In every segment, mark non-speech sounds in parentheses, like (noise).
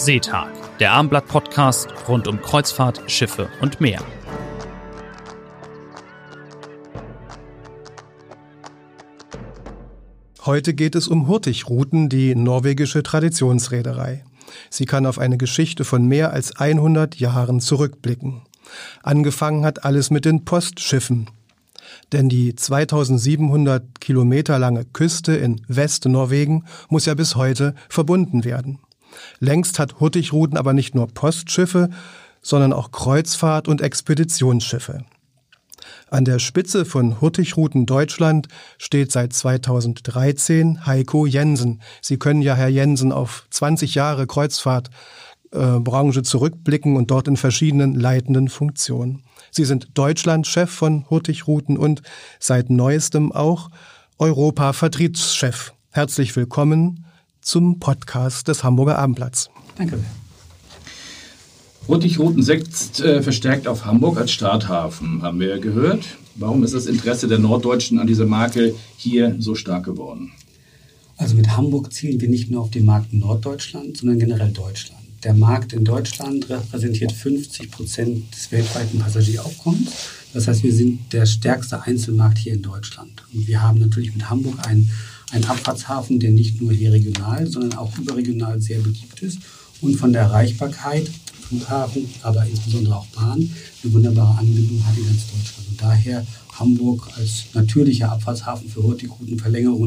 Seetag, der Armblatt-Podcast rund um Kreuzfahrt, Schiffe und Meer. Heute geht es um Hurtigruten, die norwegische Traditionsreederei. Sie kann auf eine Geschichte von mehr als 100 Jahren zurückblicken. Angefangen hat alles mit den Postschiffen. Denn die 2700 Kilometer lange Küste in Westnorwegen muss ja bis heute verbunden werden. Längst hat Hurtigruten aber nicht nur Postschiffe, sondern auch Kreuzfahrt- und Expeditionsschiffe. An der Spitze von Hurtigruten Deutschland steht seit 2013 Heiko Jensen. Sie können ja, Herr Jensen, auf 20 Jahre Kreuzfahrtbranche zurückblicken und dort in verschiedenen leitenden Funktionen. Sie sind Deutschlandchef von Hurtigruten und seit neuestem auch Europa-Vertriebschef. Herzlich willkommen zum Podcast des Hamburger Abendblatts. Danke. Hurtigruten setzt äh, verstärkt auf Hamburg als Starthafen, haben wir ja gehört. Warum ist das Interesse der Norddeutschen an dieser Marke hier so stark geworden? Also mit Hamburg zielen wir nicht nur auf den Markt in Norddeutschland, sondern generell Deutschland. Der Markt in Deutschland repräsentiert 50 Prozent des weltweiten Passagieraufkommens. Das heißt, wir sind der stärkste Einzelmarkt hier in Deutschland. Und wir haben natürlich mit Hamburg einen, einen Abfahrtshafen, der nicht nur hier regional, sondern auch überregional sehr beliebt ist und von der Erreichbarkeit Flughafen, aber insbesondere auch Bahn, eine wunderbare Anbindung hat in ganz Deutschland. Und daher Hamburg als natürlicher Abfahrtshafen für Hurtigruten,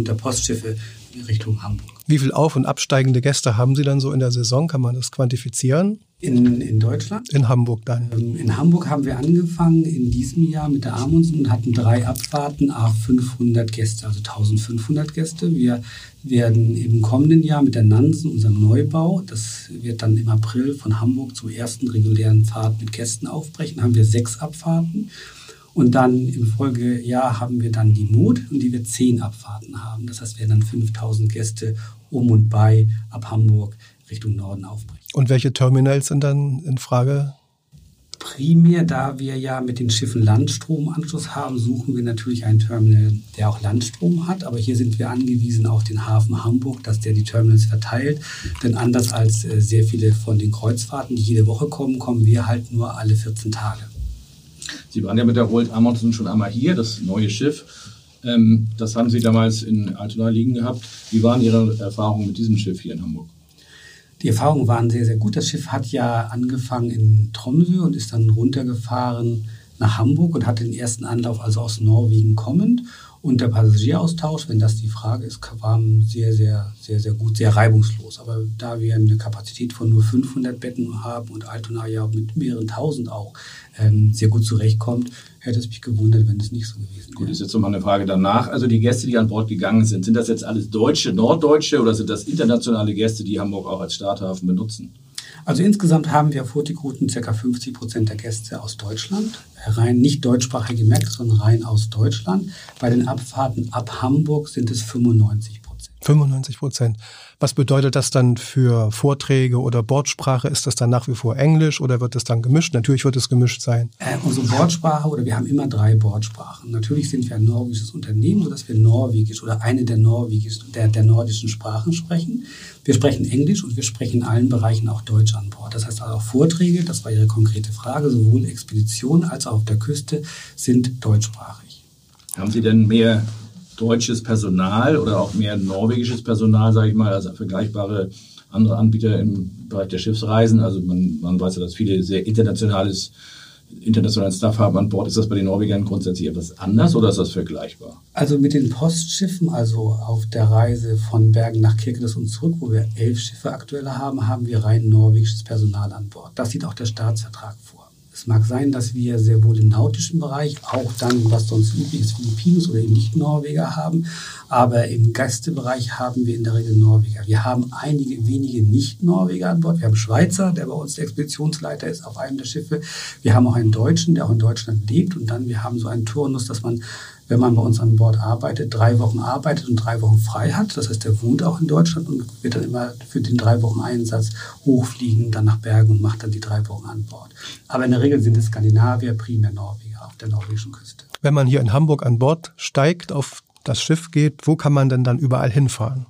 der Postschiffe Richtung Hamburg. Wie viele auf- und absteigende Gäste haben Sie dann so in der Saison? Kann man das quantifizieren? In, in Deutschland? In Hamburg dann. Ähm, in Hamburg haben wir angefangen in diesem Jahr mit der Amundsen und hatten drei Abfahrten, a 500 Gäste, also 1500 Gäste. Wir werden im kommenden Jahr mit der Nansen, unserem Neubau, das wird dann im April von Hamburg zur ersten regulären Fahrt mit Gästen aufbrechen, haben wir sechs Abfahrten. Und dann im Folgejahr haben wir dann die Mut und die wird zehn Abfahrten haben. Das heißt, wir werden dann 5000 Gäste um und bei ab Hamburg Richtung Norden aufbrechen. Und welche Terminals sind dann in Frage? Primär, da wir ja mit den Schiffen Landstromanschluss haben, suchen wir natürlich einen Terminal, der auch Landstrom hat. Aber hier sind wir angewiesen auf den Hafen Hamburg, dass der die Terminals verteilt. Denn anders als äh, sehr viele von den Kreuzfahrten, die jede Woche kommen, kommen wir halt nur alle 14 Tage. Sie waren ja mit der Old Amundsen schon einmal hier, das neue Schiff. Ähm, das haben Sie damals in Altona liegen gehabt. Wie waren Ihre Erfahrungen mit diesem Schiff hier in Hamburg? Die Erfahrungen waren sehr, sehr gut. Das Schiff hat ja angefangen in Tromsø und ist dann runtergefahren nach Hamburg und hat den ersten Anlauf also aus Norwegen kommend. Und der Passagieraustausch, wenn das die Frage ist, war sehr, sehr, sehr, sehr gut, sehr reibungslos. Aber da wir eine Kapazität von nur 500 Betten haben und Altona ja mit mehreren tausend auch ähm, sehr gut zurechtkommt, hätte es mich gewundert, wenn es nicht so gewesen wäre. Gut, ist jetzt nochmal eine Frage danach. Also die Gäste, die an Bord gegangen sind, sind das jetzt alles Deutsche, Norddeutsche oder sind das internationale Gäste, die Hamburg auch als Starthafen benutzen? Also insgesamt haben wir auf Hurtigruten ca. 50 Prozent der Gäste aus Deutschland, rein nicht deutschsprachige Märkte, sondern rein aus Deutschland. Bei den Abfahrten ab Hamburg sind es 95 Prozent. 95 Prozent. Was bedeutet das dann für Vorträge oder Bordsprache? Ist das dann nach wie vor Englisch oder wird es dann gemischt? Natürlich wird es gemischt sein. Äh, unsere Bordsprache oder wir haben immer drei Bordsprachen. Natürlich sind wir ein norwegisches Unternehmen, sodass wir Norwegisch oder eine der, Norwegisch, der, der nordischen Sprachen sprechen. Wir sprechen Englisch und wir sprechen in allen Bereichen auch Deutsch an Bord. Das heißt also auch Vorträge, das war Ihre konkrete Frage, sowohl Expeditionen als auch auf der Küste sind deutschsprachig. Haben Sie denn mehr deutsches Personal oder auch mehr norwegisches Personal, sage ich mal, als vergleichbare andere Anbieter im Bereich der Schiffsreisen. Also man, man weiß ja, dass viele sehr internationales internationalen Staff haben an Bord. Ist das bei den Norwegern grundsätzlich etwas anders oder ist das vergleichbar? Also mit den Postschiffen, also auf der Reise von Bergen nach Kirkenes und zurück, wo wir elf Schiffe aktuell haben, haben wir rein norwegisches Personal an Bord. Das sieht auch der Staatsvertrag vor. Es mag sein, dass wir sehr wohl im nautischen Bereich auch dann, was sonst üblich ist, Filipinos oder eben nicht Norweger haben. Aber im Gästebereich haben wir in der Regel Norweger. Wir haben einige wenige Nicht-Norweger an Bord. Wir haben Schweizer, der bei uns der Expeditionsleiter ist auf einem der Schiffe. Wir haben auch einen Deutschen, der auch in Deutschland lebt. Und dann, wir haben so einen Turnus, dass man wenn man bei uns an Bord arbeitet, drei Wochen arbeitet und drei Wochen frei hat. Das heißt, der wohnt auch in Deutschland und wird dann immer für den drei Wochen Einsatz hochfliegen, dann nach Bergen und macht dann die drei Wochen an Bord. Aber in der Regel sind es Skandinavier, primär Norweger auf der norwegischen Küste. Wenn man hier in Hamburg an Bord steigt, auf das Schiff geht, wo kann man denn dann überall hinfahren?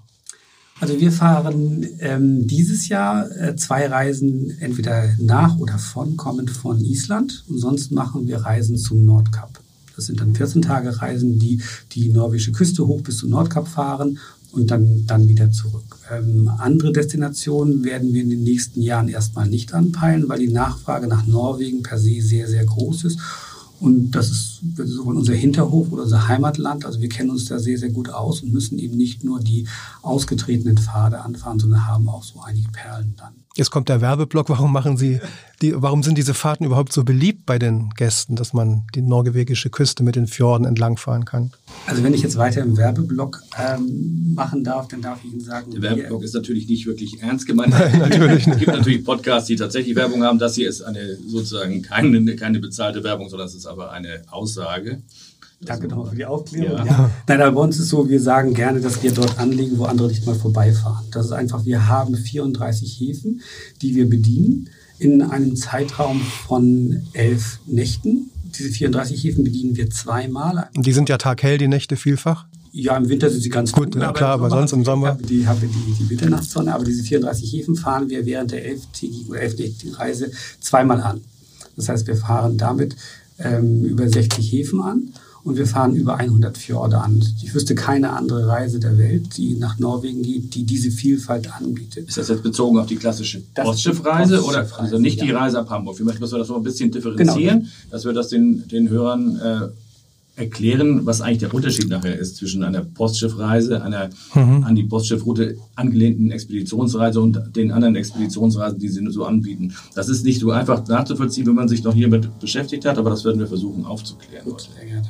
Also wir fahren ähm, dieses Jahr äh, zwei Reisen entweder nach oder von, kommend von Island. Und sonst machen wir Reisen zum Nordkap. Das sind dann 14 Tage Reisen, die die norwegische Küste hoch bis zum Nordkap fahren und dann, dann wieder zurück. Ähm, andere Destinationen werden wir in den nächsten Jahren erstmal nicht anpeilen, weil die Nachfrage nach Norwegen per se sehr, sehr groß ist. Und das ist sowohl unser Hinterhof oder unser Heimatland. Also wir kennen uns da sehr, sehr gut aus und müssen eben nicht nur die ausgetretenen Pfade anfahren, sondern haben auch so einige Perlen dann. Jetzt kommt der Werbeblock. Warum machen Sie die, warum sind diese Fahrten überhaupt so beliebt bei den Gästen, dass man die norwegische Küste mit den Fjorden entlangfahren kann? Also wenn ich jetzt weiter im Werbeblock ähm, machen darf, dann darf ich Ihnen sagen. Der Werbeblock ist natürlich nicht wirklich ernst gemeint. Nein, natürlich nicht. Es gibt natürlich Podcasts, die tatsächlich Werbung haben. Das hier ist eine sozusagen keine, keine bezahlte Werbung, sondern es ist aber eine Aussage. Danke nochmal für die Aufklärung. Ja. Ja. Nein, aber bei uns ist so, wir sagen gerne, dass wir dort anlegen, wo andere nicht mal vorbeifahren. Das ist einfach, wir haben 34 Häfen, die wir bedienen in einem Zeitraum von elf Nächten. Diese 34 Häfen bedienen wir zweimal. Und die sind ja taghell, die Nächte vielfach? Ja, im Winter sind sie ganz gut. gut klar, aber sonst im Sommer. Haben die haben wir die, die Winternachtssonne, aber diese 34 Häfen fahren wir während der elftägigen oder elfnächtigen Reise zweimal an. Das heißt, wir fahren damit ähm, über 60 Häfen an und wir fahren über 100 Fjorde an. Ich wüsste keine andere Reise der Welt, die nach Norwegen geht, die diese Vielfalt anbietet. Ist das jetzt bezogen auf die klassische Postschiffreise oder also nicht ja. die Reise ab Hamburg? Wir möchten, dass wir das noch ein bisschen differenzieren, genau. dass wir das den, den Hörern äh, erklären, was eigentlich der Unterschied nachher ist zwischen einer Postschiffreise, einer mhm. an die Postschiffroute angelehnten Expeditionsreise und den anderen Expeditionsreisen, die sie so anbieten. Das ist nicht so einfach nachzuvollziehen, wenn man sich noch hiermit beschäftigt hat, aber das werden wir versuchen aufzuklären. Gut, sehr gerne.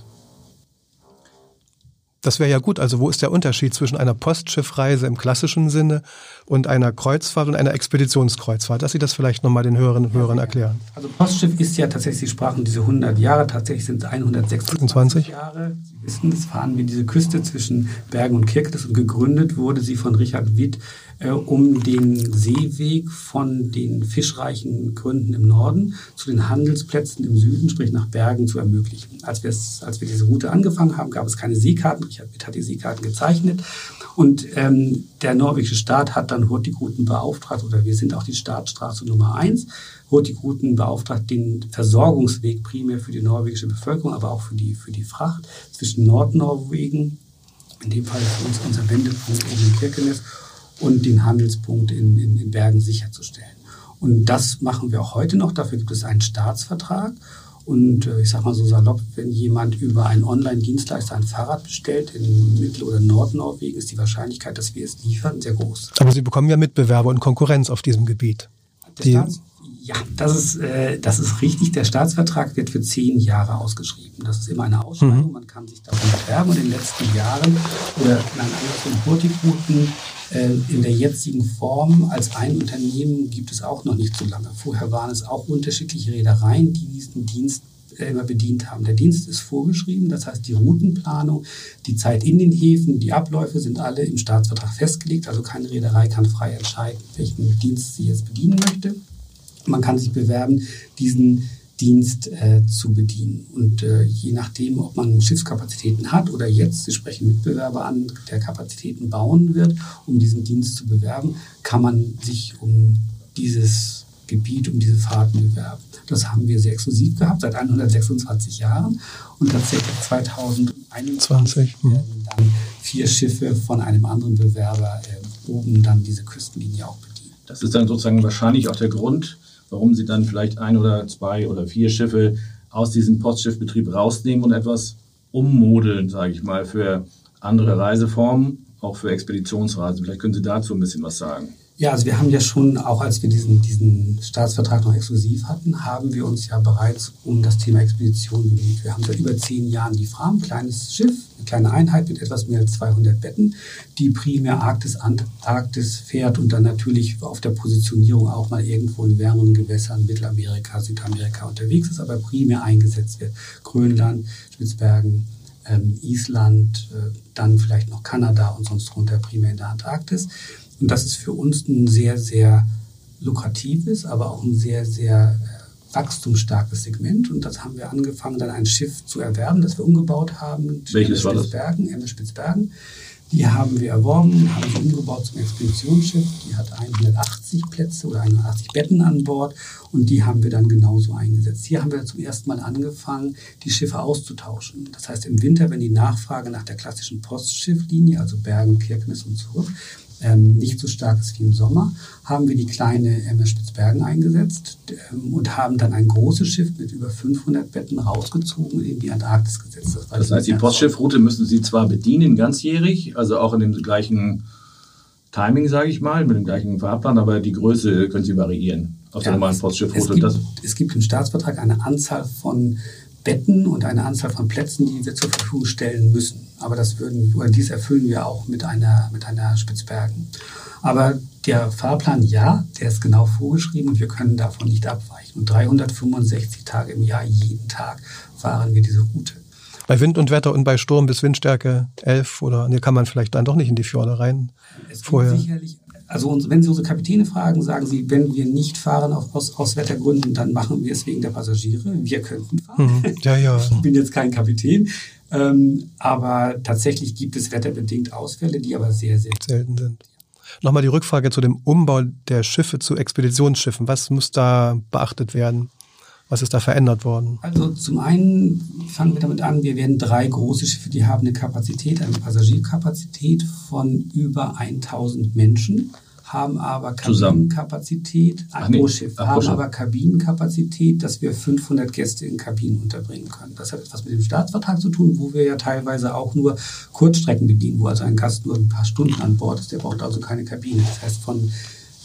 Das wäre ja gut. Also wo ist der Unterschied zwischen einer Postschiffreise im klassischen Sinne und einer Kreuzfahrt und einer Expeditionskreuzfahrt? Dass Sie das vielleicht nochmal den Hörerinnen und Hörern erklären. Also Postschiff ist ja tatsächlich, Sie sprachen diese 100 Jahre, tatsächlich sind es 126 Jahre. Sie wissen, es fahren wir diese Küste zwischen Bergen und Kirkenes und gegründet wurde sie von Richard Witt äh, um den Seeweg von den fischreichen Gründen im Norden zu den Handelsplätzen im Süden, sprich nach Bergen, zu ermöglichen. Als, als wir diese Route angefangen haben, gab es keine Seekarten. Witt hat die Seekarten gezeichnet. Und ähm, der norwegische Staat hat dann Hurtigruten beauftragt, oder wir sind auch die Staatsstraße Nummer eins, Hurtigruten beauftragt, den Versorgungsweg primär für die norwegische Bevölkerung, aber auch für die, für die Fracht zwischen Nordnorwegen, in dem Fall für uns unser Wendepunkt in Kirkenes, und den Handelspunkt in, in, in Bergen sicherzustellen. Und das machen wir auch heute noch. Dafür gibt es einen Staatsvertrag. Und äh, ich sage mal so salopp, wenn jemand über einen Online-Dienstleister ein Fahrrad bestellt in Mittel- oder Nordnorwegen, ist die Wahrscheinlichkeit, dass wir es liefern, sehr groß. Aber Sie bekommen ja Mitbewerber und Konkurrenz auf diesem Gebiet. Staats ja, das ist, äh, das ist richtig. Der Staatsvertrag wird für zehn Jahre ausgeschrieben. Das ist immer eine Ausschreibung. Mhm. Man kann sich davon bewerben. Und in den letzten Jahren oder nein, andersrum Hurtigruten äh, in der jetzigen Form als ein Unternehmen gibt es auch noch nicht so lange. Vorher waren es auch unterschiedliche Reedereien, die diesen Dienst äh, immer bedient haben. Der Dienst ist vorgeschrieben, das heißt die Routenplanung, die Zeit in den Häfen, die Abläufe sind alle im Staatsvertrag festgelegt. Also keine Reederei kann frei entscheiden, welchen Dienst sie jetzt bedienen möchte. Man kann sich bewerben, diesen Dienst äh, zu bedienen. Und äh, je nachdem, ob man Schiffskapazitäten hat oder jetzt, Sie sprechen Mitbewerber an, der Kapazitäten bauen wird, um diesen Dienst zu bewerben, kann man sich um dieses Gebiet, um diese Fahrten bewerben. Das haben wir sehr exklusiv gehabt, seit 126 Jahren. Und tatsächlich 2021 hm. werden dann vier Schiffe von einem anderen Bewerber äh, oben dann diese Küstenlinie auch bedienen. Das ist dann sozusagen wahrscheinlich auch der Grund, warum sie dann vielleicht ein oder zwei oder vier Schiffe aus diesem Postschiffbetrieb rausnehmen und etwas ummodeln, sage ich mal, für andere Reiseformen, auch für Expeditionsreisen. Vielleicht können Sie dazu ein bisschen was sagen. Ja, also wir haben ja schon, auch als wir diesen, diesen Staatsvertrag noch exklusiv hatten, haben wir uns ja bereits um das Thema Expedition bemüht. Wir haben seit über zehn Jahren die Fram, kleines Schiff, eine kleine Einheit mit etwas mehr als 200 Betten, die primär Arktis, Antarktis fährt und dann natürlich auf der Positionierung auch mal irgendwo in wärmeren Gewässern Mittelamerika, Südamerika unterwegs ist, aber primär eingesetzt wird. Grönland, Spitzbergen, ähm, Island, äh, dann vielleicht noch Kanada und sonst runter primär in der Antarktis. Und das ist für uns ein sehr, sehr lukratives, aber auch ein sehr, sehr äh, wachstumsstarkes Segment. Und das haben wir angefangen, dann ein Schiff zu erwerben, das wir umgebaut haben. Welches war das? Spitzbergen, MS Spitzbergen. Die haben wir erworben, haben sie umgebaut zum Expeditionsschiff. Die hat 180 Plätze oder 180 Betten an Bord und die haben wir dann genauso eingesetzt. Hier haben wir zum ersten Mal angefangen, die Schiffe auszutauschen. Das heißt, im Winter, wenn die Nachfrage nach der klassischen Postschifflinie, also Bergen, Kirkenes und zurück, ähm, nicht so stark ist wie im Sommer, haben wir die kleine MS Spitzbergen eingesetzt ähm, und haben dann ein großes Schiff mit über 500 Betten rausgezogen und in die Antarktis gesetzt. Das, das heißt, die Postschiffroute müssen Sie zwar bedienen ganzjährig, also auch in dem gleichen Timing, sage ich mal, mit dem gleichen Fahrplan, aber die Größe können Sie variieren auf der normalen Postschiffroute. Es gibt, es gibt im Staatsvertrag eine Anzahl von Betten und eine Anzahl von Plätzen, die wir zur Verfügung stellen müssen. Aber das würden, oder dies erfüllen wir auch mit einer, mit einer Spitzbergen. Aber der Fahrplan, ja, der ist genau vorgeschrieben und wir können davon nicht abweichen. Und 365 Tage im Jahr, jeden Tag fahren wir diese Route. Bei Wind und Wetter und bei Sturm bis Windstärke 11 oder ne, kann man vielleicht dann doch nicht in die Fjorde rein. Es vorher. sicherlich also wenn Sie unsere Kapitäne fragen, sagen sie, wenn wir nicht fahren aus, aus, Wettergründen, dann machen wir es wegen der Passagiere. Wir könnten fahren. Mhm. Ja, ja. (laughs) Ich bin jetzt kein Kapitän. Ähm, aber tatsächlich gibt es wetterbedingt Ausfälle, die aber sehr, sehr selten sind. Nochmal die Rückfrage zu dem Umbau der Schiffe zu Expeditionsschiffen. Was muss da beachtet werden? Was ist da verändert worden? Also zum einen fangen wir damit an, wir werden drei große Schiffe, die haben eine Kapazität, eine Passagierkapazität von über 1000 Menschen haben aber Kabinenkapazität, ein nee, Schiff, haben aber Kabinenkapazität, dass wir 500 Gäste in Kabinen unterbringen können. Das hat etwas mit dem Staatsvertrag zu tun, wo wir ja teilweise auch nur Kurzstrecken bedienen, wo also ein Gast nur ein paar Stunden an Bord ist, der braucht also keine Kabine. Das heißt, von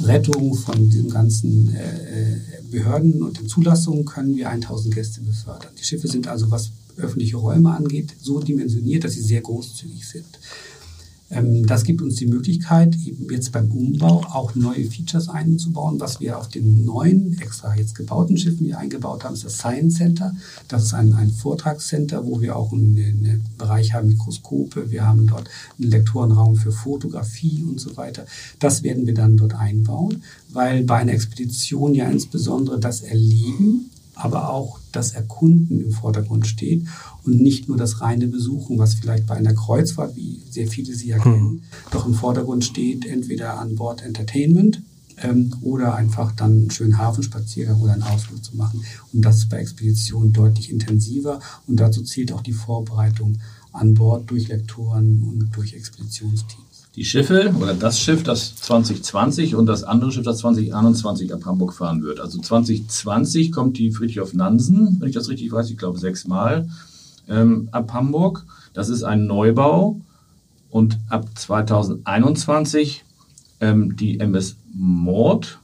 Rettung, von diesen ganzen äh, Behörden und den Zulassungen können wir 1000 Gäste befördern. Die Schiffe sind also, was öffentliche Räume angeht, so dimensioniert, dass sie sehr großzügig sind. Ähm, das gibt uns die Möglichkeit, eben jetzt beim Umbau auch neue Features einzubauen. Was wir auf den neuen, extra jetzt gebauten Schiffen hier eingebaut haben, ist das Science Center. Das ist ein, ein Vortragscenter, wo wir auch einen, einen Bereich haben, Mikroskope. Wir haben dort einen Lektorenraum für Fotografie und so weiter. Das werden wir dann dort einbauen, weil bei einer Expedition ja insbesondere das Erleben aber auch das Erkunden im Vordergrund steht und nicht nur das reine Besuchen, was vielleicht bei einer Kreuzfahrt, wie sehr viele sie ja kennen, hm. doch im Vordergrund steht, entweder an Bord Entertainment ähm, oder einfach dann einen schönen Hafenspaziergang oder einen Ausflug zu machen. Und das ist bei Expeditionen deutlich intensiver und dazu zählt auch die Vorbereitung an Bord durch Lektoren und durch Expeditionsteams die Schiffe oder das Schiff, das 2020 und das andere Schiff, das 2021 ab Hamburg fahren wird. Also 2020 kommt die Friedrich Nansen, wenn ich das richtig weiß, ich glaube sechsmal ähm, ab Hamburg. Das ist ein Neubau. Und ab 2021 ähm, die MS Mord,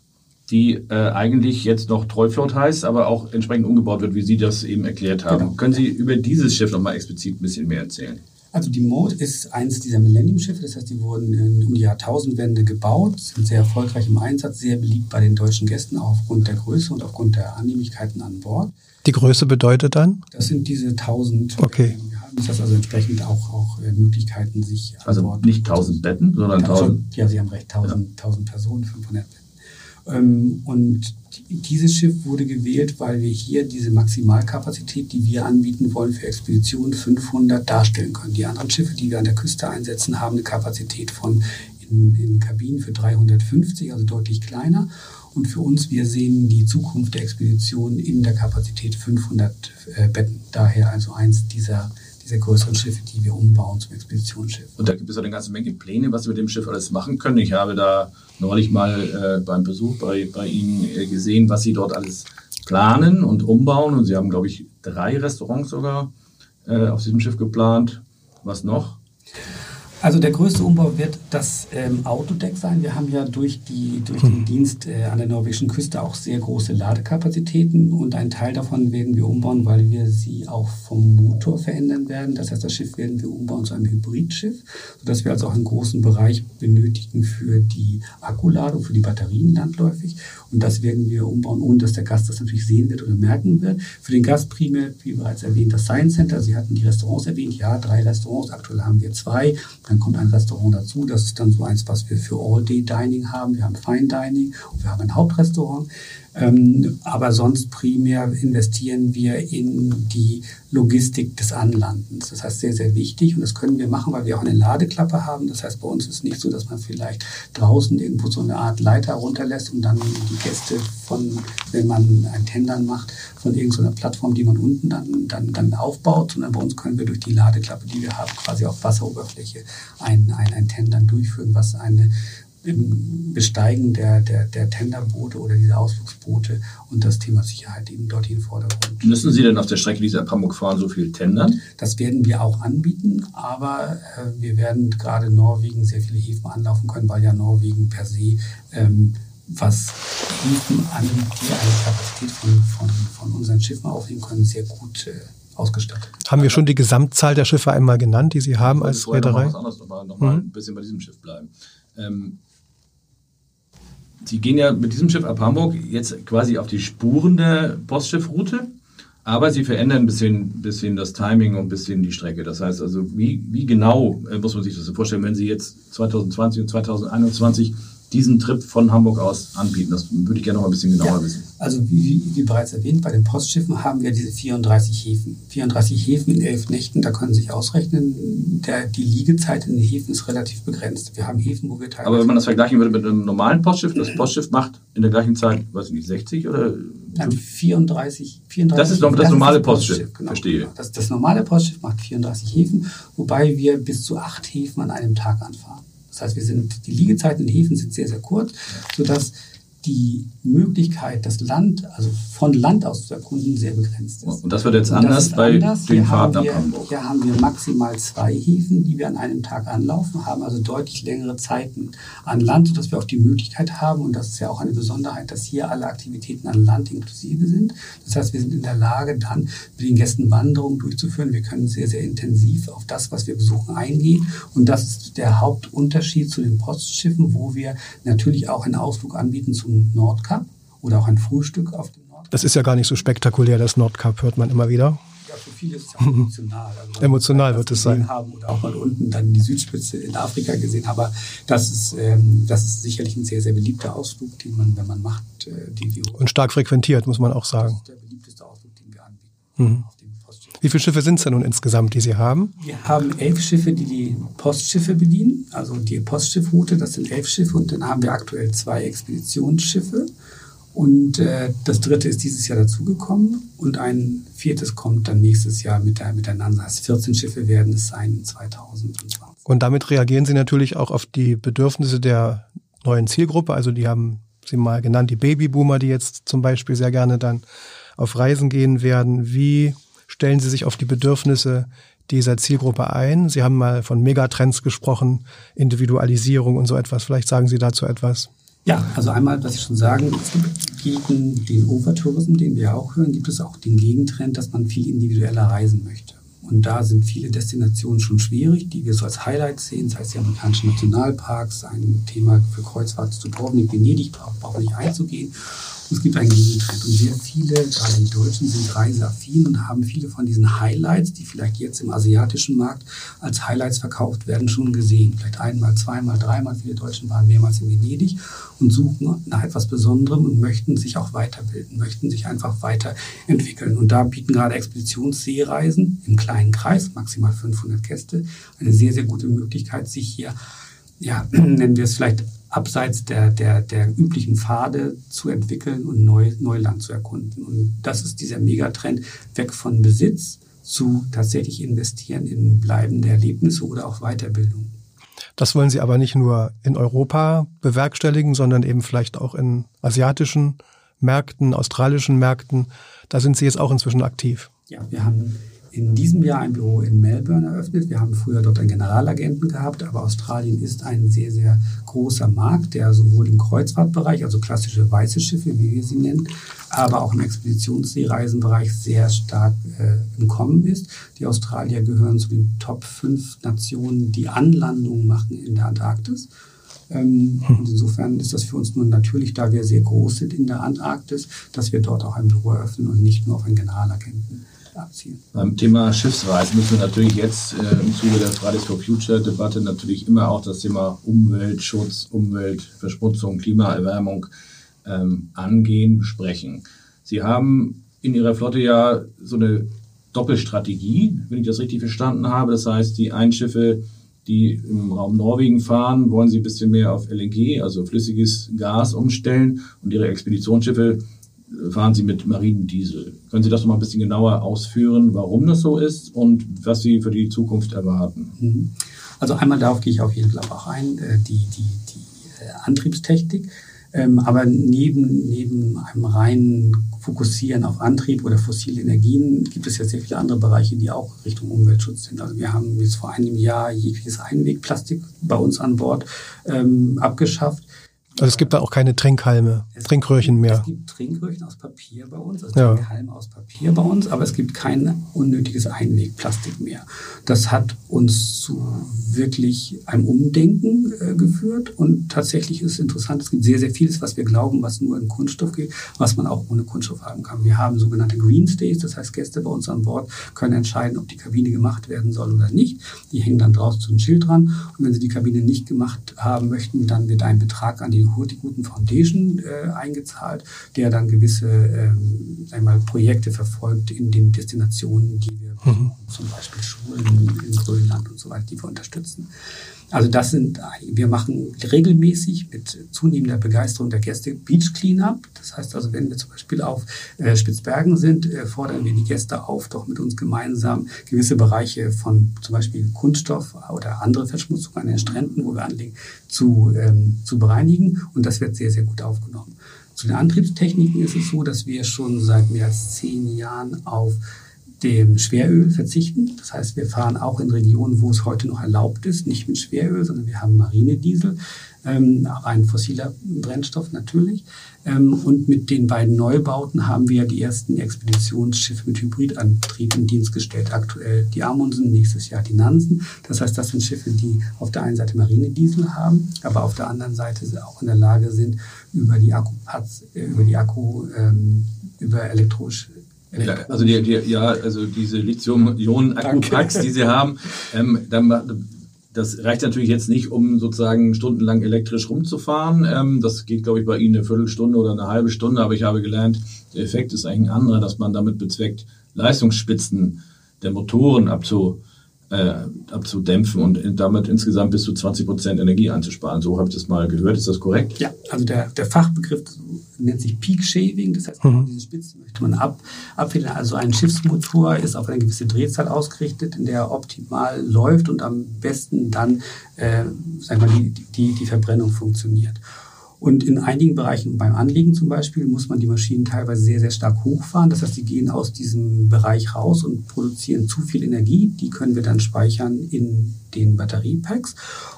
die äh, eigentlich jetzt noch Treufjord heißt, aber auch entsprechend umgebaut wird, wie Sie das eben erklärt haben. Genau. Können Sie über dieses Schiff noch mal explizit ein bisschen mehr erzählen? Also die Mode ist eines dieser Millennium-Schiffe, das heißt, die wurden um die Jahrtausendwende gebaut, sind sehr erfolgreich im Einsatz, sehr beliebt bei den deutschen Gästen, aufgrund der Größe und aufgrund der Annehmlichkeiten an Bord. Die Größe bedeutet dann? Das sind diese 1000. Okay. Wir haben das also entsprechend auch, auch äh, Möglichkeiten, sich Also Bord nicht 1000 Betten, sondern 1000. Ja, Sie haben recht, 1000, ja. 1000 Personen, 500 Betten. Ähm, und dieses Schiff wurde gewählt, weil wir hier diese Maximalkapazität, die wir anbieten wollen für Expeditionen 500 darstellen können. Die anderen Schiffe, die wir an der Küste einsetzen, haben eine Kapazität von in, in Kabinen für 350, also deutlich kleiner. Und für uns, wir sehen die Zukunft der Expedition in der Kapazität 500 äh, Betten. Daher also eins dieser dieser größeren Schiffe, die wir umbauen zum Expeditionsschiff. Und da gibt es auch eine ganze Menge Pläne, was wir mit dem Schiff alles machen können. Ich habe da neulich mal äh, beim Besuch bei, bei Ihnen äh, gesehen, was Sie dort alles planen und umbauen. Und Sie haben, glaube ich, drei Restaurants sogar äh, auf diesem Schiff geplant. Was noch? Also der größte Umbau wird das ähm, Autodeck sein. Wir haben ja durch, die, durch den hm. Dienst äh, an der norwegischen Küste auch sehr große Ladekapazitäten und einen Teil davon werden wir umbauen, weil wir sie auch vom Motor verändern werden. Das heißt, das Schiff werden wir umbauen zu einem Hybridschiff, sodass wir also auch einen großen Bereich benötigen für die Akkuladung, für die Batterien landläufig. Und das werden wir umbauen, ohne dass der Gast das natürlich sehen wird oder merken wird. Für den Gast primär, wie bereits erwähnt, das Science Center. Sie hatten die Restaurants erwähnt. Ja, drei Restaurants. Aktuell haben wir zwei. Dann kommt ein Restaurant dazu. Das ist dann so eins, was wir für All-Day-Dining haben. Wir haben Fine Dining und wir haben ein Hauptrestaurant. Ähm, aber sonst primär investieren wir in die Logistik des Anlandens. Das heißt, sehr, sehr wichtig und das können wir machen, weil wir auch eine Ladeklappe haben. Das heißt, bei uns ist nicht so, dass man vielleicht draußen irgendwo so eine Art Leiter runterlässt und dann die Gäste von, wenn man ein Tendern macht, von irgendeiner Plattform, die man unten dann, dann, dann aufbaut, sondern bei uns können wir durch die Ladeklappe, die wir haben, quasi auf Wasseroberfläche ein, ein, ein Tendern durchführen, was eine im Besteigen der, der, der Tenderboote oder dieser Ausflugsboote und das Thema Sicherheit eben dorthin Vordergrund. Müssen Sie denn auf der Strecke, die Sie ab Hamburg fahren, so viel tendern? Das werden wir auch anbieten, aber äh, wir werden gerade Norwegen sehr viele Häfen anlaufen können, weil ja Norwegen per se ähm, was Häfen an die eine Kapazität von, von, von unseren Schiffen aufnehmen können, sehr gut äh, ausgestattet. Haben wir schon die Gesamtzahl der Schiffe einmal genannt, die Sie haben als Reederei? Noch, noch mal, noch mal mhm. ein bisschen bei diesem Schiff bleiben. Ähm, Sie gehen ja mit diesem Schiff ab Hamburg jetzt quasi auf die Spuren der Postschiffroute, aber Sie verändern ein bisschen, bisschen das Timing und ein bisschen die Strecke. Das heißt also, wie, wie genau äh, muss man sich das so vorstellen, wenn Sie jetzt 2020 und 2021 diesen Trip von Hamburg aus anbieten? Das würde ich gerne noch ein bisschen genauer ja, wissen. Also wie, wie, bereits erwähnt, bei den Postschiffen haben wir diese 34 Häfen. 34 Häfen in elf Nächten, da können Sie sich ausrechnen, der, die Liegezeit in den Häfen ist relativ begrenzt. Wir haben Häfen, wo wir teilweise... Aber wenn man das vergleichen würde mit einem normalen Postschiff, das Postschiff macht in der gleichen Zeit, weiß ich nicht, 60 oder... Nein, 34, 34 Das ist noch das, das normale das Postschiff, Postschiff genau, verstehe. Genau. Das, das normale Postschiff macht 34 Häfen, wobei wir bis zu acht Häfen an einem Tag anfahren. Das heißt, wir sind, die Liegezeiten in Häfen sind sehr, sehr kurz, sodass die Möglichkeit, das Land, also von Land aus zu erkunden, sehr begrenzt ist. Und das wird jetzt anders bei anders. den Fahrten ab Hamburg. Hier haben wir maximal zwei Häfen, die wir an einem Tag anlaufen, haben also deutlich längere Zeiten an Land, sodass wir auch die Möglichkeit haben, und das ist ja auch eine Besonderheit, dass hier alle Aktivitäten an Land inklusive sind. Das heißt, wir sind in der Lage, dann mit den Gästen Wanderungen durchzuführen. Wir können sehr, sehr intensiv auf das, was wir besuchen, eingehen. Und das ist der Hauptunterschied zu den Postschiffen, wo wir natürlich auch einen Ausflug anbieten zum Nordkap oder auch ein Frühstück auf dem Nordkap. Das ist ja gar nicht so spektakulär, das Nordkap hört man immer wieder. Ja, für viele ist es ja emotional. Also emotional wird es sein. Haben oder auch mal unten dann die Südspitze in Afrika gesehen. Aber das ist, ähm, das ist sicherlich ein sehr, sehr beliebter Ausflug, den man, wenn man macht, äh, die wir Und stark frequentiert, muss man auch sagen. Das ist der beliebteste Ausflug, den wir anbieten. Mhm. Wie viele Schiffe sind es denn nun insgesamt, die Sie haben? Wir haben elf Schiffe, die die Postschiffe bedienen, also die Postschiffroute, das sind elf Schiffe und dann haben wir aktuell zwei Expeditionsschiffe. Und äh, das dritte ist dieses Jahr dazugekommen und ein viertes kommt dann nächstes Jahr mit der, miteinander. Also 14 Schiffe werden es sein in 2020. Und damit reagieren Sie natürlich auch auf die Bedürfnisse der neuen Zielgruppe. Also die haben Sie mal genannt, die Babyboomer, die jetzt zum Beispiel sehr gerne dann auf Reisen gehen werden. Wie stellen Sie sich auf die Bedürfnisse dieser Zielgruppe ein? Sie haben mal von Megatrends gesprochen, Individualisierung und so etwas. Vielleicht sagen Sie dazu etwas. Ja, also einmal, was ich schon sagen, es gibt gegen den Overtourism, den wir auch hören, gibt es auch den Gegentrend, dass man viel individueller reisen möchte. Und da sind viele Destinationen schon schwierig, die wir so als Highlights sehen. Das heißt, die amerikanischen Nationalparks, ein Thema für Kreuzfahrt zu Dubrovnik, Venedig, braucht nicht einzugehen. Es gibt einen Gegentrend und sehr viele, gerade die Deutschen, sind reiseaffin und haben viele von diesen Highlights, die vielleicht jetzt im asiatischen Markt als Highlights verkauft werden, schon gesehen. Vielleicht einmal, zweimal, dreimal. Viele Deutschen waren mehrmals in Venedig und suchen nach etwas Besonderem und möchten sich auch weiterbilden, möchten sich einfach weiterentwickeln. Und da bieten gerade Expeditionsseereisen im kleinen Kreis, maximal 500 Gäste, eine sehr, sehr gute Möglichkeit, sich hier, ja, (clears throat) nennen wir es vielleicht abseits der, der, der üblichen Pfade zu entwickeln und Neu, Neuland zu erkunden. Und das ist dieser Megatrend weg von Besitz zu tatsächlich investieren in bleibende Erlebnisse oder auch Weiterbildung. Das wollen Sie aber nicht nur in Europa bewerkstelligen, sondern eben vielleicht auch in asiatischen Märkten, australischen Märkten. Da sind Sie jetzt auch inzwischen aktiv. Ja, wir haben in diesem Jahr ein Büro in Melbourne eröffnet. Wir haben früher dort einen Generalagenten gehabt, aber Australien ist ein sehr, sehr großer Markt, der sowohl im Kreuzfahrtbereich, also klassische weiße Schiffe, wie wir sie nennen, aber auch im Expeditionsseereisenbereich sehr stark äh, im Kommen ist. Die Australier gehören zu den Top 5 Nationen, die Anlandungen machen in der Antarktis. Ähm, und insofern ist das für uns nun natürlich, da wir sehr groß sind in der Antarktis, dass wir dort auch ein Büro eröffnen und nicht nur auf einen Generalagenten abzielen. Beim Thema Schiffsreisen müssen wir natürlich jetzt äh, im Zuge der Fridays for Future Debatte natürlich immer auch das Thema Umweltschutz, Umweltverschmutzung, Klimaerwärmung ähm, angehen, besprechen. Sie haben in Ihrer Flotte ja so eine Doppelstrategie, wenn ich das richtig verstanden habe. Das heißt, die einen Schiffe, die im Raum Norwegen fahren, wollen sie ein bisschen mehr auf LNG, also flüssiges Gas, umstellen und ihre Expeditionsschiffe fahren sie mit Marinendiesel. Können Sie das noch mal ein bisschen genauer ausführen, warum das so ist und was Sie für die Zukunft erwarten? Mhm. Also einmal darauf gehe ich auf jeden Fall auch ein, äh, die, die, die äh, Antriebstechnik. Ähm, aber neben, neben einem reinen Fokussieren auf Antrieb oder fossile Energien gibt es ja sehr viele andere Bereiche, die auch Richtung Umweltschutz sind. Also wir haben jetzt vor einem Jahr jegliches Einwegplastik bei uns an Bord ähm, abgeschafft. Also es gibt da auch keine Trinkhalme, es Trinkröhrchen mehr. Es gibt Trinkröhrchen aus Papier bei uns, also ja. Trinkhalme aus Papier bei uns, aber es gibt kein unnötiges Einwegplastik mehr. Das hat uns zu wirklich einem Umdenken äh, geführt und tatsächlich ist es interessant, es gibt sehr, sehr vieles, was wir glauben, was nur in Kunststoff geht, was man auch ohne Kunststoff haben kann. Wir haben sogenannte Green Stays, das heißt Gäste bei uns an Bord können entscheiden, ob die Kabine gemacht werden soll oder nicht. Die hängen dann draußen zu einem Schild dran und wenn sie die Kabine nicht gemacht haben möchten, dann wird ein Betrag an die die Hurtigruten Foundation äh, eingezahlt, der dann gewisse ähm, einmal Projekte verfolgt in den Destinationen, die wir mhm. zum Beispiel Schulen in Grönland und so weiter, die wir unterstützen. Also das sind, wir machen regelmäßig mit zunehmender Begeisterung der Gäste Beach Cleanup. Das heißt also, wenn wir zum Beispiel auf äh, Spitzbergen sind, äh, fordern wir die Gäste auf, doch mit uns gemeinsam gewisse Bereiche von zum Beispiel Kunststoff oder andere Verschmutzung an den Stränden, wo wir anlegen, zu, ähm, zu bereinigen. Und das wird sehr, sehr gut aufgenommen. Zu den Antriebstechniken ist es so, dass wir schon seit mehr als zehn Jahren auf dem Schweröl verzichten. Das heißt, wir fahren auch in Regionen, wo es heute noch erlaubt ist, nicht mit Schweröl, sondern wir haben Marinediesel, ähm, ein fossiler Brennstoff natürlich. Ähm, und mit den beiden Neubauten haben wir die ersten Expeditionsschiffe mit Hybridantrieb in Dienst gestellt. Aktuell die Amundsen, nächstes Jahr die Nansen. Das heißt, das sind Schiffe, die auf der einen Seite Marinediesel haben, aber auf der anderen Seite auch in der Lage sind, über die Akkupads, äh, über die Akku, ähm, über elektronische ja, also die, die, ja, also diese Lithium-Ionen-Akkupacks, die sie haben, ähm, dann, das reicht natürlich jetzt nicht, um sozusagen stundenlang elektrisch rumzufahren. Ähm, das geht, glaube ich, bei Ihnen eine Viertelstunde oder eine halbe Stunde, aber ich habe gelernt, der Effekt ist eigentlich ein anderer, dass man damit bezweckt, Leistungsspitzen der Motoren abzu, äh, abzudämpfen und damit insgesamt bis zu 20 Prozent Energie einzusparen. So habe ich das mal gehört. Ist das korrekt? Ja, also der, der Fachbegriff nennt sich Peak Shaving. Das heißt, mhm. diese Spitzen möchte man ab, abfedern. Also ein Schiffsmotor ist auf eine gewisse Drehzahl ausgerichtet, in der er optimal läuft und am besten dann äh, sag mal, die, die, die Verbrennung funktioniert. Und in einigen Bereichen, beim Anlegen zum Beispiel, muss man die Maschinen teilweise sehr, sehr stark hochfahren. Das heißt, die gehen aus diesem Bereich raus und produzieren zu viel Energie. Die können wir dann speichern in den Batteriepacks.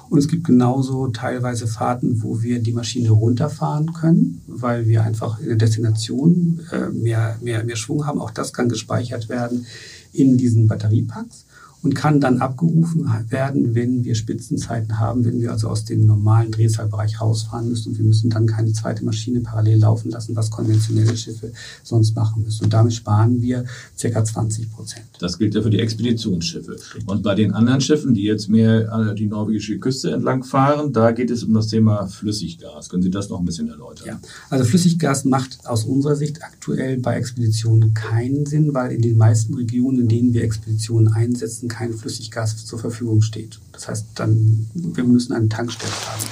Und es gibt genauso teilweise Fahrten, wo wir die Maschine runterfahren können, weil wir einfach in der Destination äh, mehr, mehr, mehr Schwung haben. Auch das kann gespeichert werden in diesen Batteriepacks und kann dann abgerufen werden, wenn wir Spitzenzeiten haben, wenn wir also aus dem normalen Drehzahlbereich rausfahren müssen und wir müssen dann keine zweite Maschine parallel laufen lassen, was konventionelle Schiffe sonst machen müssen. Und damit sparen wir ca. 20 Prozent. Das gilt ja für die Expeditionsschiffe. Und bei den anderen Schiffen, die jetzt mehr die norwegische Küste entlang fahren, da geht es um das Thema Flüssiggas. Können Sie das noch ein bisschen erläutern? Ja, also Flüssiggas macht aus unserer Sicht aktuell bei Expeditionen keinen Sinn, weil in den meisten Regionen, in denen wir Expeditionen einsetzen, kein Flüssiggas zur Verfügung steht. Das heißt, dann, wir müssen eine Tankstelle haben.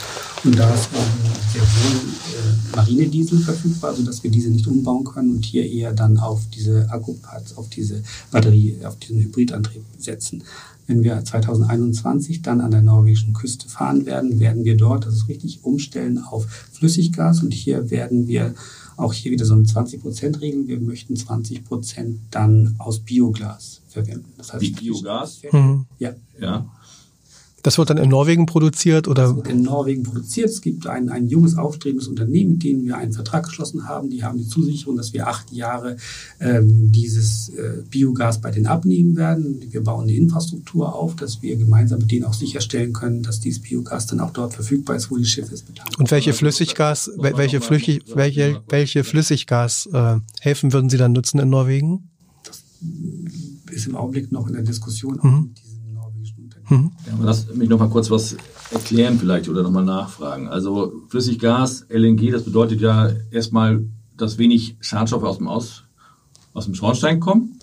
Und da ist sehr wohl äh, Marinediesel verfügbar, sodass wir diese nicht umbauen können und hier eher dann auf diese Akkuparts, auf diese Batterie, auf diesen Hybridantrieb setzen. Wenn wir 2021 dann an der norwegischen Küste fahren werden, werden wir dort, das ist richtig, umstellen auf Flüssiggas und hier werden wir auch hier wieder so eine 20%-Regel. Wir möchten 20% dann aus Bioglas verwenden. Das heißt, Wie Biogas? Mhm. Ja. ja. Das wird dann in Norwegen produziert oder? Das wird in Norwegen produziert. Es gibt ein, ein junges, aufstrebendes Unternehmen, mit dem wir einen Vertrag geschlossen haben. Die haben die Zusicherung, dass wir acht Jahre ähm, dieses äh, Biogas bei denen abnehmen werden. Wir bauen eine Infrastruktur auf, dass wir gemeinsam mit denen auch sicherstellen können, dass dieses Biogas dann auch dort verfügbar ist, wo die Schiffe es betreiben. Und welche Flüssiggas, welche, Flüchig, welche, welche Flüssiggashäfen äh, würden Sie dann nutzen in Norwegen? Das ist im Augenblick noch in der Diskussion. Mhm. Mhm. Ja, lass mich noch mal kurz was erklären vielleicht oder noch mal nachfragen. Also Flüssiggas, LNG, das bedeutet ja erstmal, dass wenig Schadstoffe aus dem, aus, aus dem Schornstein kommen.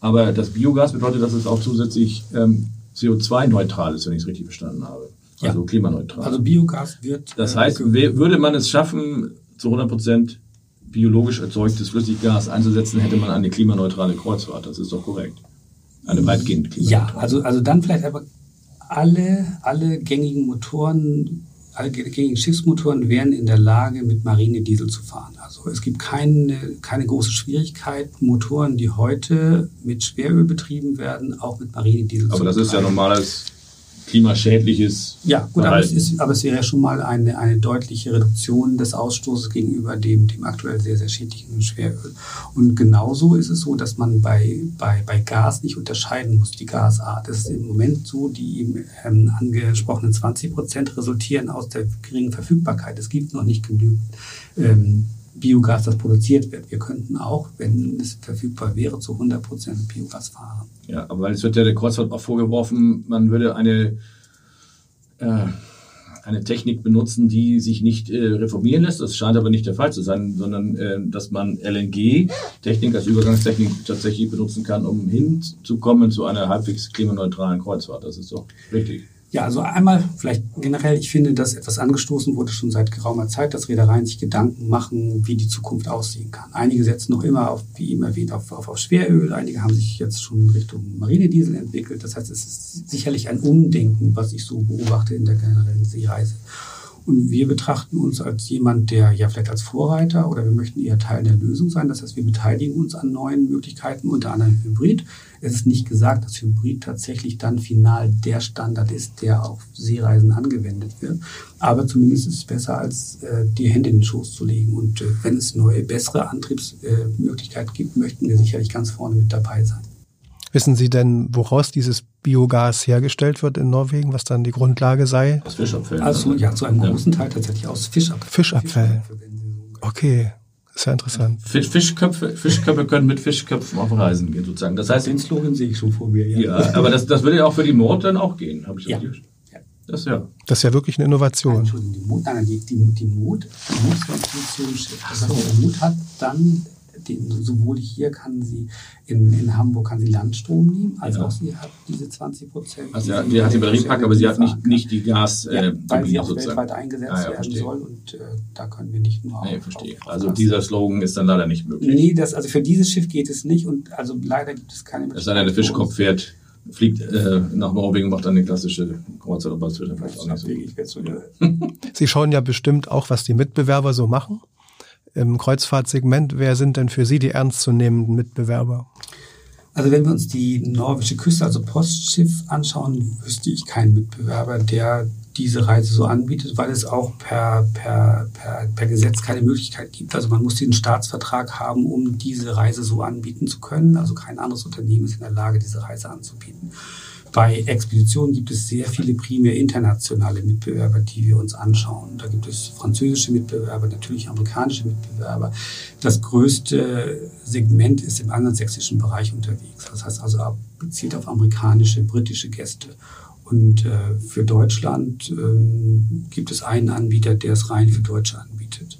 Aber das Biogas bedeutet, dass es auch zusätzlich ähm, CO2-neutral ist, wenn ich es richtig verstanden habe. Also Ja. klimaneutral. Also Biogas wird. das äh, heißt, we- würde man es schaffen, zu 100 Prozent biologisch erzeugtes Flüssiggas einzusetzen, hätte man eine klimaneutrale Kreuzfahrt. Das ist doch korrekt. Eine weitgehend Ja, also, also dann vielleicht aber alle, alle gängigen Motoren, alle gängigen Schiffsmotoren wären in der Lage, mit Marinediesel zu fahren. Also es gibt keine, keine große Schwierigkeit, Motoren, die heute mit Schweröl betrieben werden, auch mit Marinediesel zu Aber das ist ja betreiben. normales klimaschädliches Ja, gut, aber es, ist, aber es wäre ja schon mal eine, eine deutliche Reduktion des Ausstoßes gegenüber dem, dem aktuell sehr, sehr schädlichen Schweröl. Und genauso ist es so, dass man bei, bei, bei Gas nicht unterscheiden muss, die Gasart. Es ist im Moment so, die eben ähm, angesprochenen 20 Prozent resultieren aus der geringen Verfügbarkeit. Es gibt noch nicht genügend ähm, Biogas, das produziert wird. Wir könnten auch, wenn es verfügbar wäre, zu 100 Prozent Biogas fahren. Ja, aber es wird ja der Kreuzfahrt auch vorgeworfen, man würde eine, äh, eine Technik benutzen, die sich nicht äh, reformieren lässt. Das scheint aber nicht der Fall zu sein, sondern äh, dass man LNG-Technik als Übergangstechnik tatsächlich benutzen kann, um hinzukommen zu einer halbwegs klimaneutralen Kreuzfahrt. Das ist doch richtig. Ja, also einmal vielleicht generell, ich finde, dass etwas angestoßen wurde schon seit geraumer Zeit, dass Reedereien sich Gedanken machen, wie die Zukunft aussehen kann. Einige setzen noch immer auf, wie eben erwähnt, auf, auf, auf Schweröl, einige haben sich jetzt schon Richtung Marinediesel entwickelt. Das heißt, es ist sicherlich ein Umdenken, was ich so beobachte in der generellen Seereise. Und wir betrachten uns als jemand, der ja vielleicht als Vorreiter oder wir möchten eher Teil der Lösung sein. Das heißt, wir beteiligen uns an neuen Möglichkeiten, unter anderem Hybrid. Es ist nicht gesagt, dass Hybrid tatsächlich dann final der Standard ist, der auf Seereisen angewendet wird. Aber zumindest ist es besser, als äh, die Hände in den Schoß zu legen. Und äh, wenn es neue, bessere Antriebsmöglichkeiten gibt, möchten wir sicherlich ganz vorne mit dabei sein. Wissen Sie denn, woraus dieses Biogas hergestellt wird in Norwegen, was dann die Grundlage sei? Aus Fischabfällen. Also ja, zu einem Ja. großen Teil tatsächlich aus Fischabfällen. Fischabfällen. Okay, ist ja interessant. Fisch, Fischköpfe, Fischköpfe können mit Fischköpfen auf Reisen gehen, sozusagen. Das heißt, Den Slogan sehe ich schon vor mir. ja, aber das, das würde ja auch für die Mord dann auch gehen, habe ich Ja. richtig Ja. Das ja. Das ist ja wirklich eine Innovation. Entschuldigung, die Mut, nein, die, die, die Mut, die Mut ja. Das heißt, der Mut hat dann, den, sowohl hier kann sie, in, in Hamburg kann sie Landstrom nehmen, als Ja. auch sie hat diese 20 Prozent. Also ja, die hat die Batteriepack, aber sie hat nicht, nicht die Gas, ja, äh, weil sie auch sozusagen. weltweit eingesetzt Ah, ja, werden verstehe. soll und äh, da können wir nicht nur Nee, auf- verstehe. auf- auf Also dieser Slogan ist dann leider nicht möglich. Nee, das, also für dieses Schiff geht es nicht und also leider gibt es keine Es sei denn, der Fischkopf fährt, fliegt äh, nach Norwegen und macht dann eine klassische das wird dann vielleicht auch nicht gut. So (laughs) Sie schauen ja bestimmt auch, was die Mitbewerber so machen. Im Kreuzfahrtsegment, wer sind denn für Sie die ernstzunehmenden Mitbewerber? Also wenn wir uns die norwegische Küste, also Postschiff anschauen, wüsste ich keinen Mitbewerber, der diese Reise so anbietet, weil es auch per, per, per, per Gesetz keine Möglichkeit gibt. Also man muss diesen Staatsvertrag haben, um diese Reise so anbieten zu können. Also kein anderes Unternehmen ist in der Lage, diese Reise anzubieten. Bei Expeditionen gibt es sehr viele primär internationale Mitbewerber, die wir uns anschauen. Da gibt es französische Mitbewerber, natürlich amerikanische Mitbewerber. Das größte Segment ist im angelsächsischen Bereich unterwegs. Das heißt also gezielt auf amerikanische, britische Gäste. Und äh, für Deutschland ähm, gibt es einen Anbieter, der es rein für Deutsche anbietet.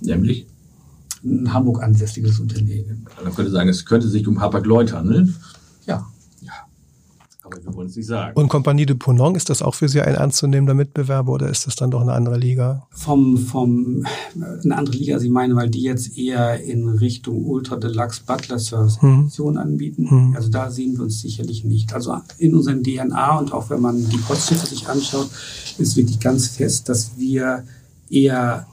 Nämlich, Ein Hamburg ansässiges Unternehmen. man könnte sagen, es könnte sich um Hapag-Lloyd handeln, Ja, wir wollen es nicht sagen. Und Compagnie de Ponant, ist das auch für Sie ein ernstzunehmender Mitbewerber oder ist das dann doch eine andere Liga? vom, vom äh, eine andere Liga, Sie meinen, weil die jetzt eher in Richtung Ultra Deluxe Butler Service Hm. Edition anbieten. Hm. Also da sehen wir uns sicherlich nicht. Also in unseren DNA und auch wenn man die Postschiffe sich anschaut, ist wirklich ganz fest, dass wir eher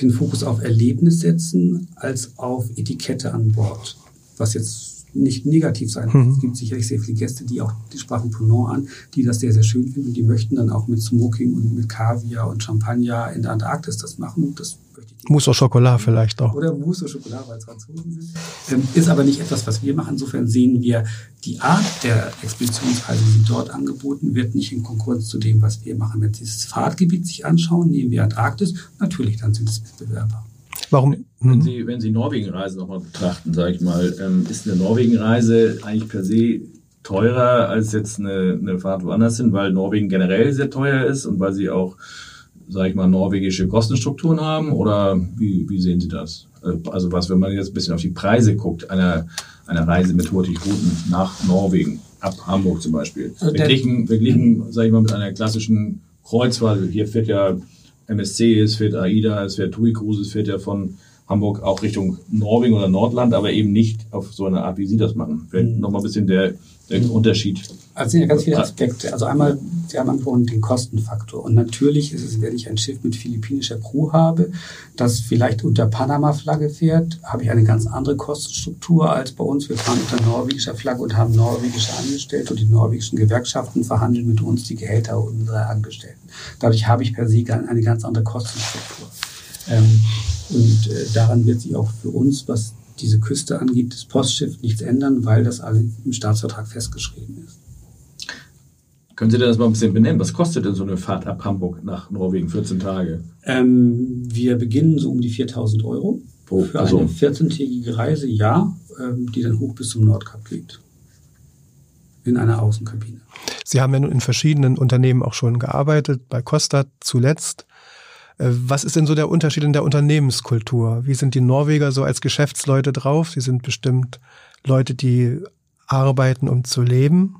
den Fokus auf Erlebnis setzen als auf Etikette an Bord. Was jetzt nicht negativ sein. Mhm. Es gibt sicherlich sehr viele Gäste, die auch, die sprachen Ponant an, die das sehr, sehr schön finden und die möchten dann auch mit Smoking und mit Kaviar und Champagner in der Antarktis das machen. Das möchte ich Mousse au Chocolat vielleicht auch. oder Mousse au Chocolat, weil es Franzosen sind. Ähm, ist aber nicht etwas, was wir machen. Insofern sehen wir, die Art der Expeditionsreise, die dort angeboten wird, nicht in Konkurrenz zu dem, was wir machen. Wenn Sie das Fahrtgebiet sich anschauen, nehmen wir Antarktis, natürlich, dann sind es Mitbewerber. Warum? Wenn Mhm. Sie, wenn Sie Norwegen-Reisen nochmal betrachten, sage ich mal, ähm, ist eine Norwegen-Reise eigentlich per se teurer als jetzt eine, eine Fahrt woanders hin, weil Norwegen generell sehr teuer ist und weil Sie auch sage ich mal, norwegische Kostenstrukturen haben oder wie, wie sehen Sie das? Äh, also was, wenn man jetzt ein bisschen auf die Preise guckt, einer, einer Reise mit Hurtigruten nach Norwegen, ab Hamburg zum Beispiel. Also verglichen, verglichen sage ich mal, mit einer klassischen Kreuzfahrt. Hier fährt ja MSC, es fährt AIDA, es fährt TUI Cruise, es fährt ja von Hamburg auch Richtung Norwegen oder Nordland, aber eben nicht auf so eine Art, wie Sie das machen. Vielleicht Mhm. nochmal ein bisschen der, der Unterschied. Also es sind ja ganz viele Aspekte. Also einmal, Sie haben angesprochen den Kostenfaktor. Und natürlich ist es, wenn ich ein Schiff mit philippinischer Crew habe, das vielleicht unter Panama-Flagge fährt, habe ich eine ganz andere Kostenstruktur als bei uns. Wir fahren unter norwegischer Flagge und haben norwegische Angestellte und die norwegischen Gewerkschaften verhandeln mit uns die Gehälter unserer Angestellten. Dadurch habe ich per se eine ganz andere Kostenstruktur. Ähm, und äh, daran wird sich auch für uns, was diese Küste angeht, das Postschiff nichts ändern, weil das alle im Staatsvertrag festgeschrieben ist. Können Sie das mal ein bisschen benennen? Was kostet denn so eine Fahrt ab Hamburg nach Norwegen, 14 Tage? Ähm, wir beginnen so um die 4000 Euro Pro für Person. eine 14-tägige Reise, ja, ähm, die dann hoch bis zum Nordkap geht. In einer Außenkabine. Sie haben ja nun in verschiedenen Unternehmen auch schon gearbeitet, bei Costa zuletzt. Äh, Was ist denn so der Unterschied in der Unternehmenskultur? Wie sind die Norweger so als Geschäftsleute drauf? Sie sind bestimmt Leute, die arbeiten, um zu leben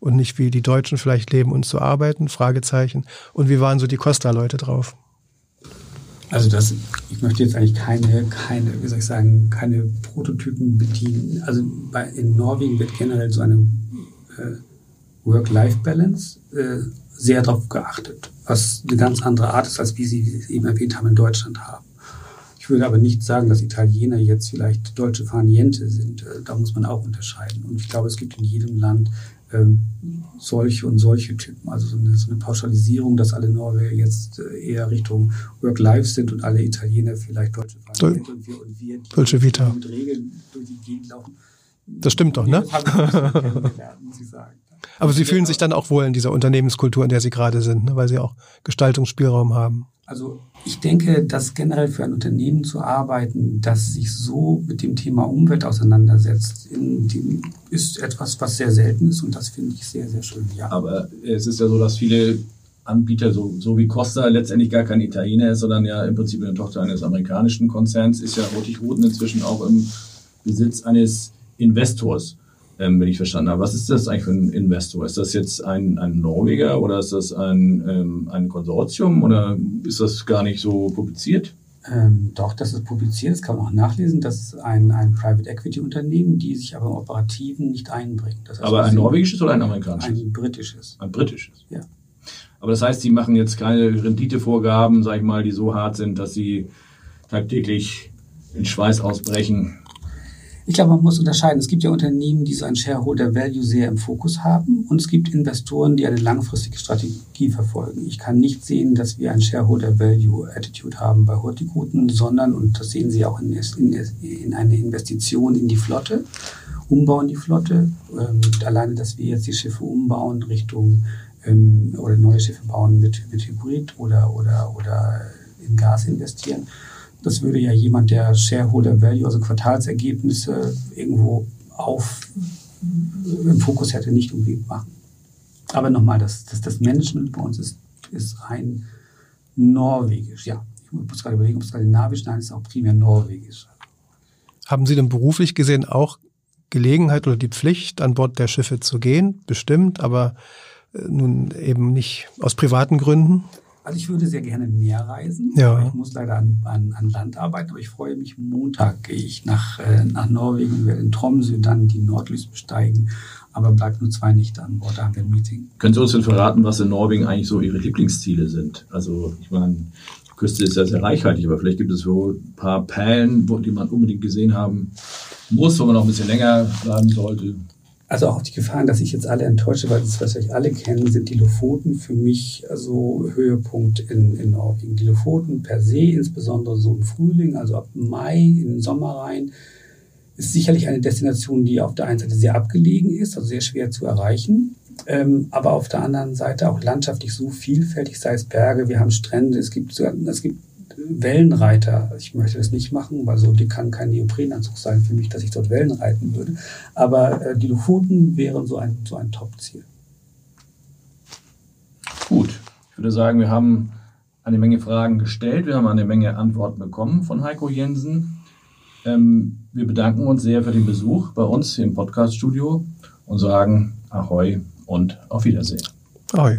und nicht wie die Deutschen vielleicht leben, um zu arbeiten? Fragezeichen. Und wie waren so die Costa-Leute drauf? Also das, ich möchte jetzt eigentlich keine, keine, wie soll ich sagen, keine Prototypen bedienen. Also bei, in Norwegen wird generell so eine äh, Work-Life-Balance äh, sehr darauf geachtet, was eine ganz andere Art ist, als wie Sie es eben erwähnt haben, in Deutschland haben. Ich würde aber nicht sagen, dass Italiener jetzt vielleicht deutsche Farniente sind. Äh, Da muss man auch unterscheiden. Und ich glaube, es gibt in jedem Land ähm, solche und solche Typen. Also so eine, so eine Pauschalisierung, dass alle Norweger jetzt äh, eher Richtung Work-Life sind und alle Italiener vielleicht deutsche Farniente und wir, und wir die Dolce Vita. mit Regeln durch die Gegend laufen. Das stimmt doch, ne? Das habe ich nicht muss ich sagen. Aber Sie fühlen sich dann auch wohl in dieser Unternehmenskultur, in der Sie gerade sind, ne? weil Sie auch Gestaltungsspielraum haben. Also ich denke, dass generell für ein Unternehmen zu arbeiten, das sich so mit dem Thema Umwelt auseinandersetzt, in dem, ist etwas, was sehr selten ist und das finde ich sehr, sehr schön. Ja. Aber es ist ja so, dass viele Anbieter, so, so wie Costa, letztendlich gar kein Italiener ist, sondern ja im Prinzip eine Tochter eines amerikanischen Konzerns, ist ja Hurtigruten inzwischen auch im Besitz eines Investors, ähm, wenn ich verstanden habe. Was ist das eigentlich für ein Investor? Ist das jetzt ein, ein Norweger oder ist das ein, ähm, ein Konsortium oder ist das gar nicht so publiziert? Ähm, doch, das ist publiziert, das kann man auch nachlesen. Das ist ein, ein Private Equity Unternehmen, die sich aber im Operativen nicht einbringt. Das heißt, Aber ein norwegisches oder ein amerikanisches? Ein britisches. Ein britisches. Ja. Aber das heißt, sie machen jetzt keine Renditevorgaben, sag ich mal, die so hart sind, dass sie tagtäglich in Schweiß ausbrechen. Ich glaube, man muss unterscheiden. Es gibt ja Unternehmen, die so ein Shareholder Value sehr im Fokus haben und es gibt Investoren, die eine langfristige Strategie verfolgen. Ich kann nicht sehen, dass wir ein Shareholder Value Attitude haben bei Hurtigruten, sondern, und das sehen Sie auch in, in, in eine Investition in die Flotte, Umbau in die Flotte. Ähm, alleine, dass wir jetzt die Schiffe umbauen Richtung ähm, oder neue Schiffe bauen mit, mit Hybrid oder, oder, oder in Gas investieren. Das würde ja jemand, der Shareholder Value, also Quartalsergebnisse irgendwo auf im Fokus hätte, nicht unbedingt machen. Aber nochmal, das, das, das Management bei uns ist, ist rein norwegisch. Ja, ich muss gerade überlegen, ob es skandinavisch, nein, es ist auch primär norwegisch. Haben Sie denn beruflich gesehen auch Gelegenheit oder die Pflicht, an Bord der Schiffe zu gehen? Bestimmt, aber äh, nun eben nicht aus privaten Gründen? Also ich würde sehr gerne mehr reisen. Ja. aber Ich muss leider an, an, an Land arbeiten, aber ich freue mich. Montag gehe ich nach, äh, nach Norwegen und werde in Tromsø dann die Nordlys besteigen. Aber bleibt nur zwei Nächte an Bord, da haben wir ein Meeting. Können Sie uns denn verraten, was in Norwegen eigentlich so Ihre Lieblingsziele sind? Also, ich meine, die Küste ist ja sehr reichhaltig, aber vielleicht gibt es so ein paar Perlen, die man unbedingt gesehen haben muss, wo man noch ein bisschen länger bleiben sollte. Also auch die Gefahren, dass ich jetzt alle enttäusche, weil das, was euch alle kennen, sind die Lofoten für mich also Höhepunkt in, in Norwegen. Die Lofoten per se, insbesondere so im Frühling, also ab Mai in den Sommer rein, ist sicherlich eine Destination, die auf der einen Seite sehr abgelegen ist, also sehr schwer zu erreichen, ähm, aber auf der anderen Seite auch landschaftlich so vielfältig, sei es Berge, wir haben Strände, es gibt, es gibt Wellenreiter. Ich möchte das nicht machen, weil so die kann kein Neoprenanzug sein für mich, dass ich dort Wellen reiten würde. Aber äh, die Lofoten wären so ein, so ein Top-Ziel. Gut, ich würde sagen, wir haben eine Menge Fragen gestellt, wir haben eine Menge Antworten bekommen von Heiko Jensen. Ähm, wir bedanken uns sehr für den Besuch bei uns im Podcast-Studio und sagen Ahoi und auf Wiedersehen. Ahoi.